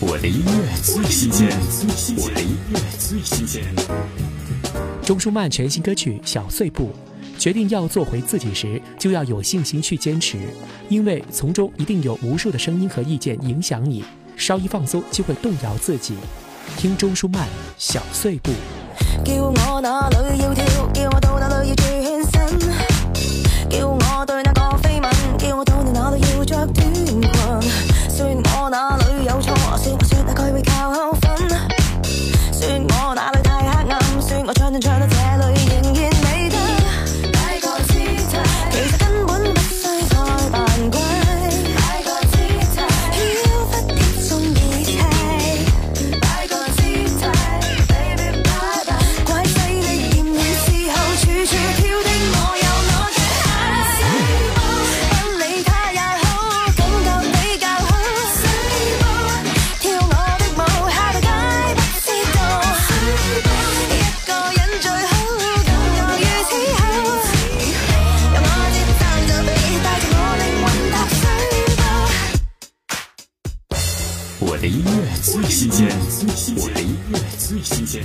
我的音乐最新鲜，我的音乐最新鲜。钟舒漫全新歌曲《小碎步》，决定要做回自己时，就要有信心去坚持，因为从中一定有无数的声音和意见影响你，稍一放松就会动摇自己。听钟舒漫《小碎步》。叫我哪里要 than trying to 我的音乐最新鲜，我的音乐最新鲜。